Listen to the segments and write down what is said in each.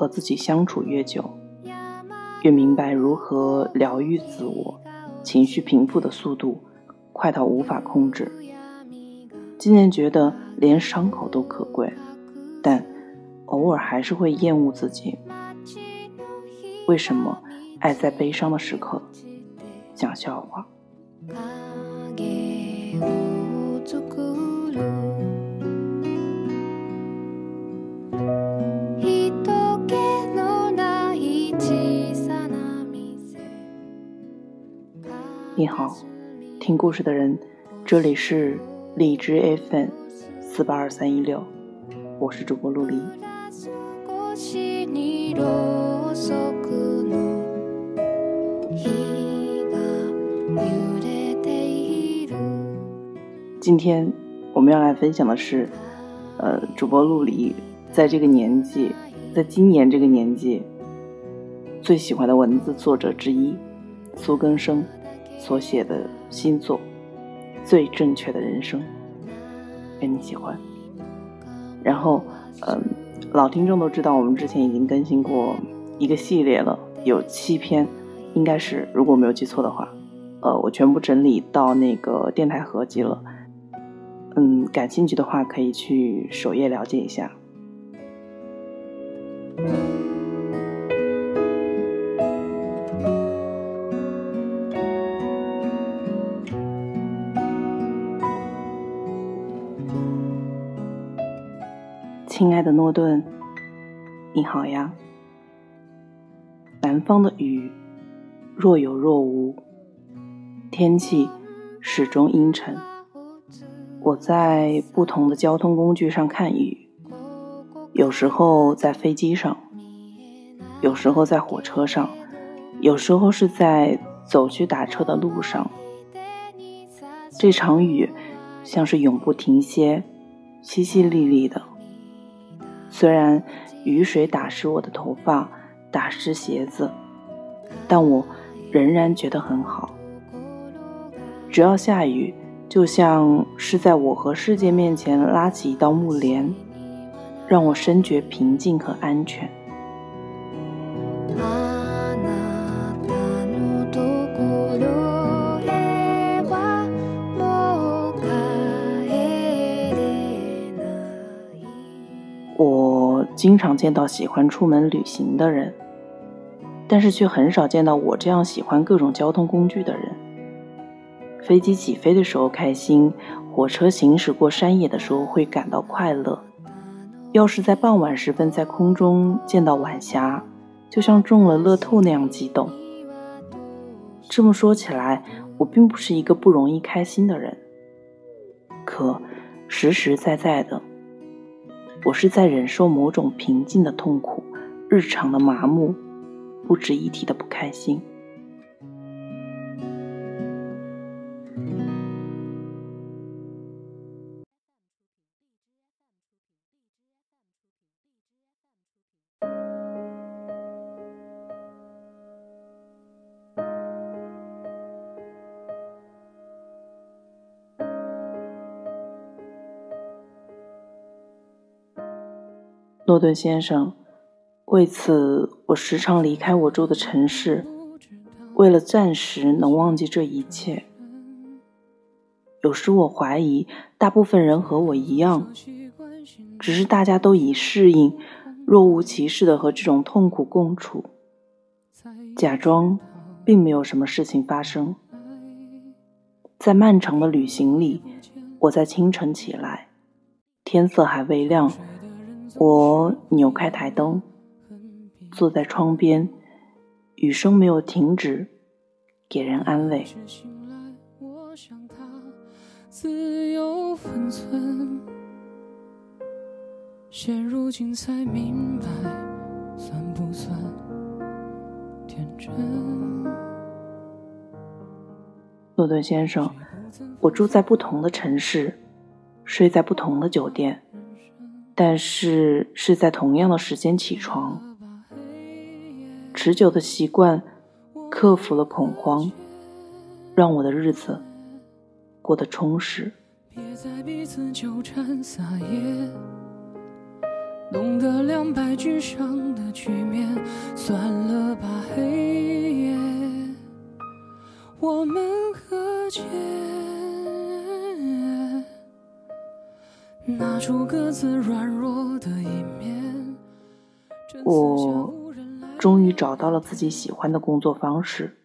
和自己相处越久，越明白如何疗愈自我，情绪平复的速度快到无法控制。渐渐觉得连伤口都可贵，但偶尔还是会厌恶自己。为什么爱在悲伤的时刻讲笑话？你好，听故事的人，这里是荔枝 FM 四八二三一六，我是主播陆离。今天我们要来分享的是，呃，主播陆离在这个年纪，在今年这个年纪最喜欢的文字作者之一苏根生。所写的新作《最正确的人生》，愿你喜欢。然后，嗯，老听众都知道，我们之前已经更新过一个系列了，有七篇，应该是如果没有记错的话，呃，我全部整理到那个电台合集了。嗯，感兴趣的话可以去首页了解一下。诺顿，你好呀。南方的雨若有若无，天气始终阴沉。我在不同的交通工具上看雨，有时候在飞机上，有时候在火车上，有时候是在走去打车的路上。这场雨像是永不停歇，淅淅沥沥的。虽然雨水打湿我的头发，打湿鞋子，但我仍然觉得很好。只要下雨，就像是在我和世界面前拉起一道幕帘，让我深觉平静和安全。经常见到喜欢出门旅行的人，但是却很少见到我这样喜欢各种交通工具的人。飞机起飞的时候开心，火车行驶过山野的时候会感到快乐。要是在傍晚时分在空中见到晚霞，就像中了乐透那样激动。这么说起来，我并不是一个不容易开心的人，可实实在在的。我是在忍受某种平静的痛苦，日常的麻木，不值一提的不开心。顿先生，为此我时常离开我住的城市，为了暂时能忘记这一切。有时我怀疑，大部分人和我一样，只是大家都已适应，若无其事的和这种痛苦共处，假装并没有什么事情发生。在漫长的旅行里，我在清晨起来，天色还未亮。我扭开台灯，坐在窗边，雨声没有停止，给人安慰。现如今才明白，算不算天真？诺顿先生，我住在不同的城市，睡在不同的酒店。但是是在同样的时间起床，持久的习惯克服了恐慌，让我的日子过得充实。别再彼此纠缠撒野弄得两败俱伤的局面，算了吧，黑夜，我们和解。拿出各自软弱的一面。我终于找到了自己喜欢的工作方式。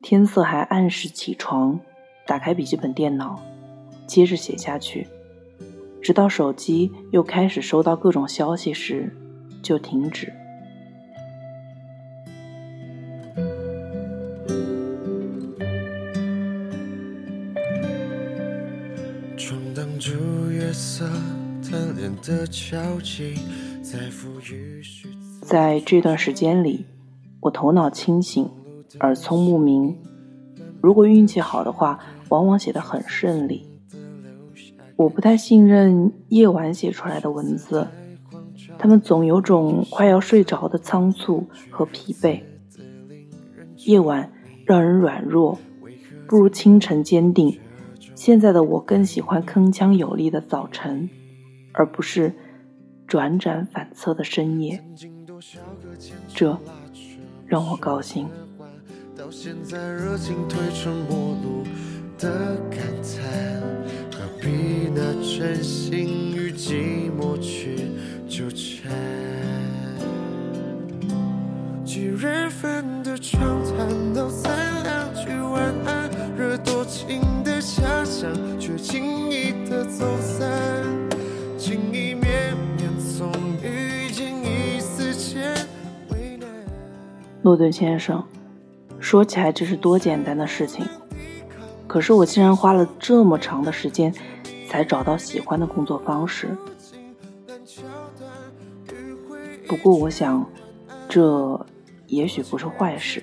天色还暗时起床，打开笔记本电脑，接着写下去。直到手机又开始收到各种消息时，就停止。在这段时间里，我头脑清醒，耳聪目明。如果运气好的话，往往写得很顺利。我不太信任夜晚写出来的文字，他们总有种快要睡着的仓促和疲惫。夜晚让人软弱，不如清晨坚定。现在的我更喜欢铿锵有力的早晨，而不是转转反侧的深夜。这让我高兴。比那真心与寂寞去纠缠。几人份的床谈到三两句晚安，惹多情的遐想，却轻易的走散。诺顿先生，说起来这是多简单的事情，可是我竟然花了这么长的时间。才找到喜欢的工作方式。不过，我想，这也许不是坏事。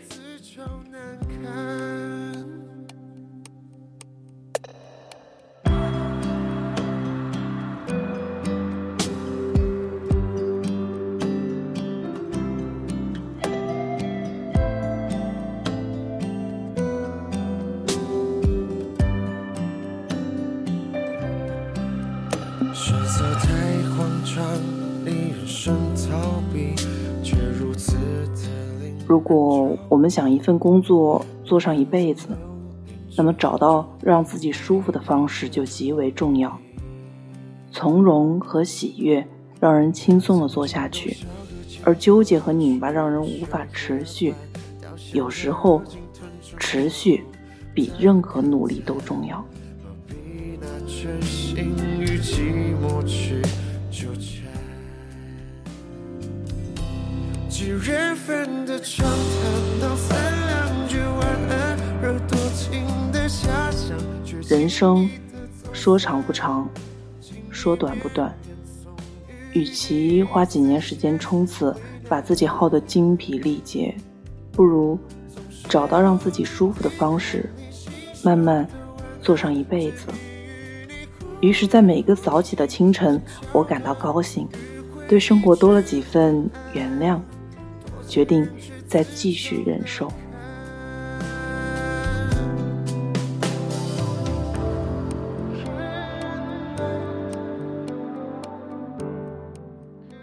如果我们想一份工作做上一辈子，那么找到让自己舒服的方式就极为重要。从容和喜悦让人轻松的做下去，而纠结和拧巴让人无法持续。有时候，持续比任何努力都重要。人生说长不长，说短不短。与其花几年时间冲刺，把自己耗得精疲力竭，不如找到让自己舒服的方式，慢慢做上一辈子。于是，在每个早起的清晨，我感到高兴，对生活多了几份原谅。决定再继续忍受。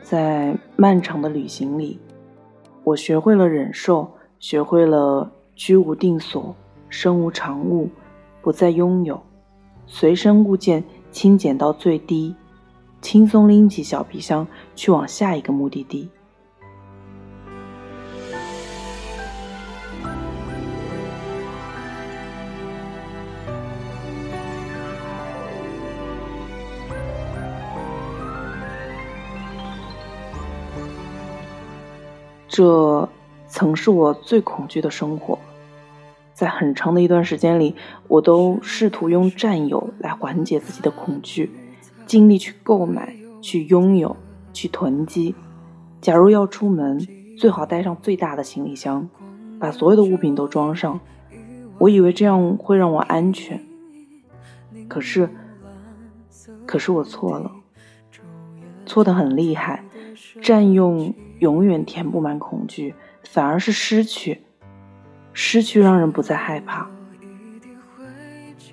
在漫长的旅行里，我学会了忍受，学会了居无定所、身无长物、不再拥有，随身物件轻减到最低，轻松拎起小皮箱去往下一个目的地。这曾是我最恐惧的生活，在很长的一段时间里，我都试图用占有来缓解自己的恐惧，尽力去购买、去拥有、去囤积。假如要出门，最好带上最大的行李箱，把所有的物品都装上。我以为这样会让我安全，可是，可是我错了，错得很厉害，占用。永远填不满恐惧，反而是失去。失去让人不再害怕。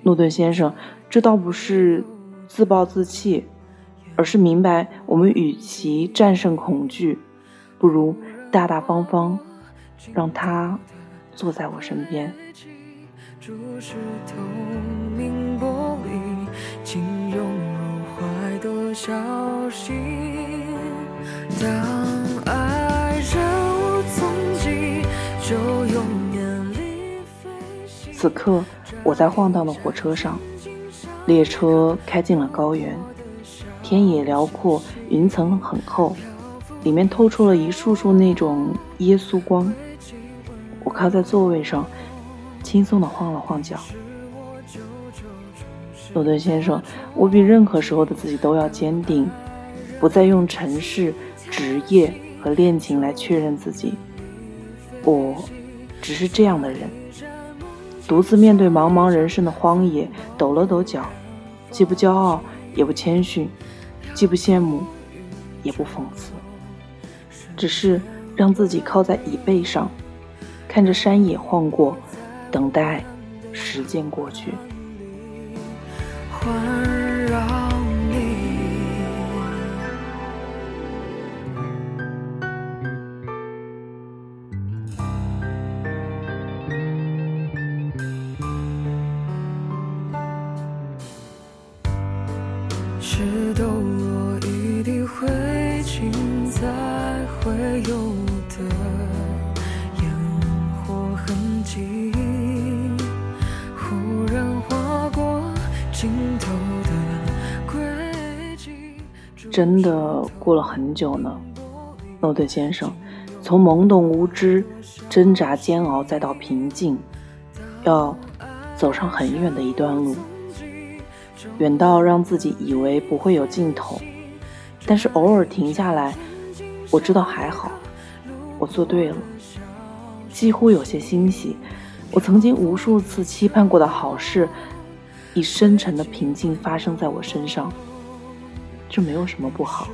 诺顿先生，这倒不是自暴自弃，而是明白我们与其战胜恐惧，不如大大方方让他坐在我身边。当此刻，我在晃荡的火车上，列车开进了高原，天野辽阔，云层很厚，里面透出了一束束那种耶稣光。我靠在座位上。轻松地晃了晃脚，诺顿先生，我比任何时候的自己都要坚定，不再用城市、职业和恋情来确认自己。我只是这样的人，独自面对茫茫人生的荒野，抖了抖脚，既不骄傲，也不谦逊，既不羡慕，也不讽刺，只是让自己靠在椅背上，看着山野晃过。等待时间过去。真的过了很久呢，诺顿先生，从懵懂无知、挣扎煎熬，再到平静，要走上很远的一段路，远到让自己以为不会有尽头。但是偶尔停下来，我知道还好，我做对了，几乎有些欣喜。我曾经无数次期盼过的好事，以深沉的平静发生在我身上。就没有什么不好。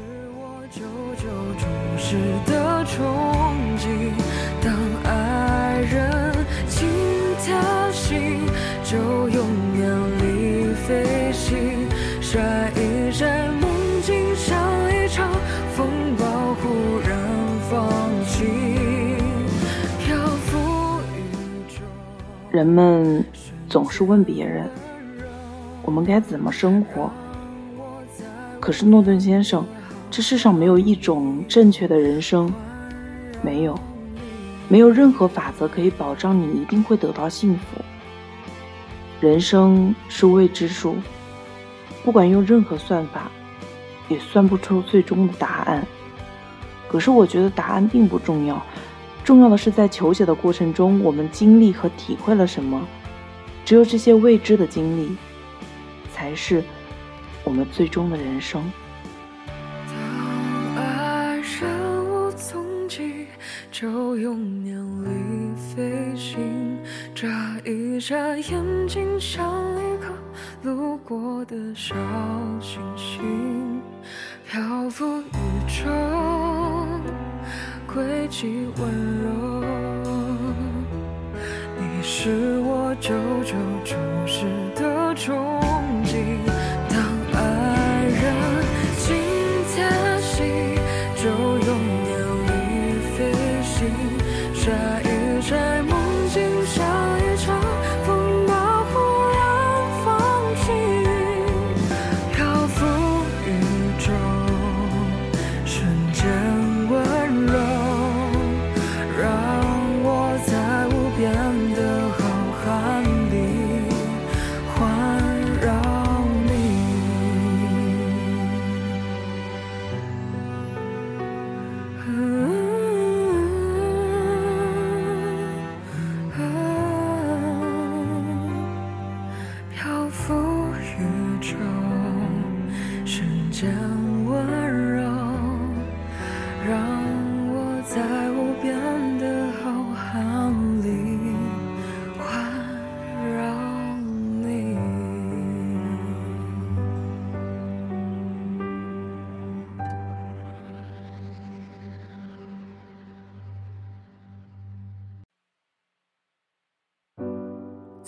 人们总是问别人，我们该怎么生活？可是诺顿先生，这世上没有一种正确的人生，没有，没有任何法则可以保障你一定会得到幸福。人生是未知数，不管用任何算法，也算不出最终的答案。可是我觉得答案并不重要，重要的是在求解的过程中，我们经历和体会了什么。只有这些未知的经历，才是。我们最终的人生。当爱人无踪迹，就永远离飞行。眨一眨眼睛，像一颗路过的小星星，漂浮宇宙，轨迹温柔。你是我久久注视的憧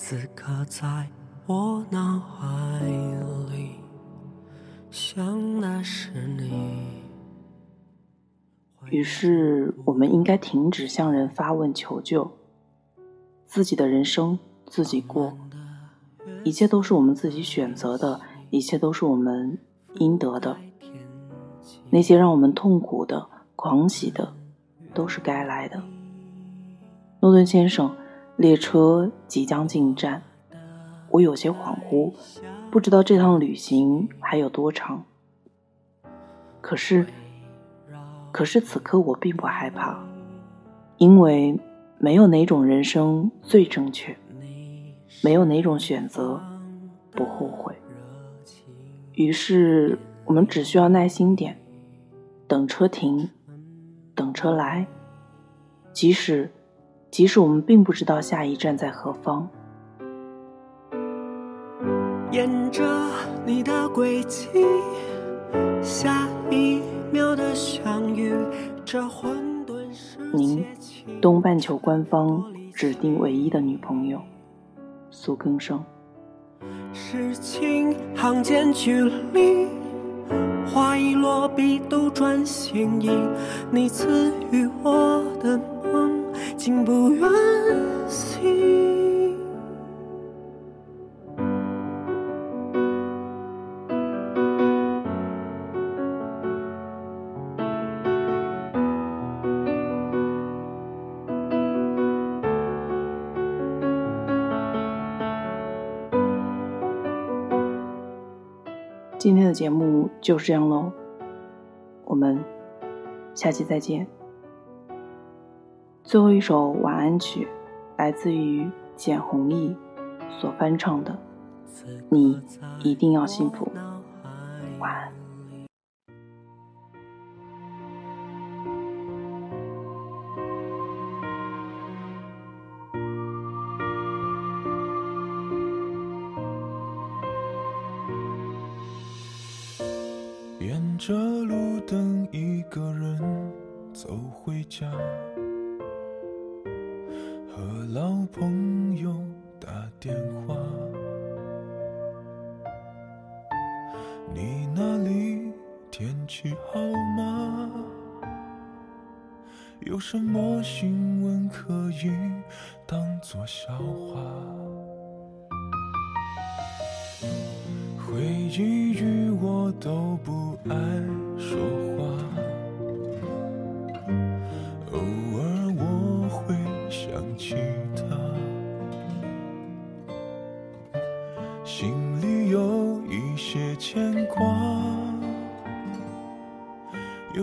此刻在我脑海里，想那是你。于是，我们应该停止向人发问求救，自己的人生自己过，一切都是我们自己选择的，一切都是我们应得的。那些让我们痛苦的、狂喜的，都是该来的。诺顿先生，列车即将进站，我有些恍惚，不知道这趟旅行还有多长。可是，可是此刻我并不害怕，因为没有哪种人生最正确，没有哪种选择不后悔。于是，我们只需要耐心点。等车停，等车来。即使，即使我们并不知道下一站在何方。沿着你的轨迹，下一秒的相遇，这混沌世您，东半球官方指定唯一的女朋友，苏更生。是情行间距离。花一落，笔都转心意。你赐予我的梦，竟不愿醒。今天的节目就是这样喽，我们下期再见。最后一首晚安曲，来自于简弘亦所翻唱的《你一定要幸福》，晚安。天气好吗？有什么新闻可以当作笑话？回忆与我都不爱说话，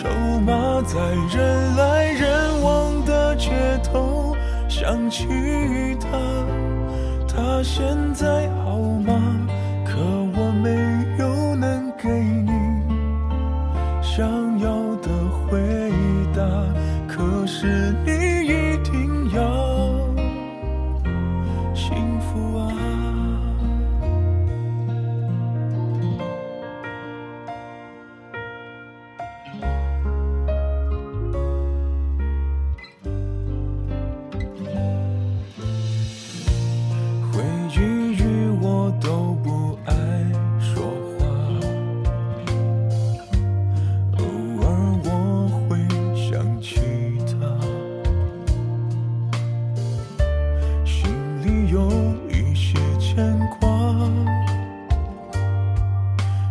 筹码，在人来人往的街头想起他，他现在好吗？可我没有能给你想要的回答，可是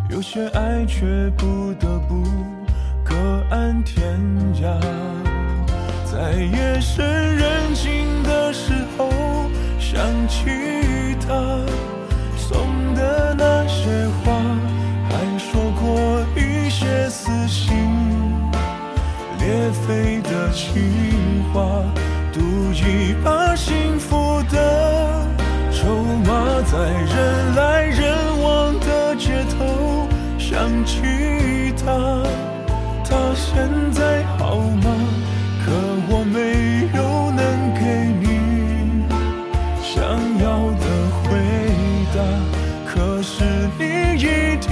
有些爱却不得不各安天涯，在夜深人静的时候。想起他送的那些话，还说过一些撕心裂肺的情话，赌一把幸福的筹码，在人来人往的街头想起他他现在好吗？可我没有能给你想要的回答。可是你一定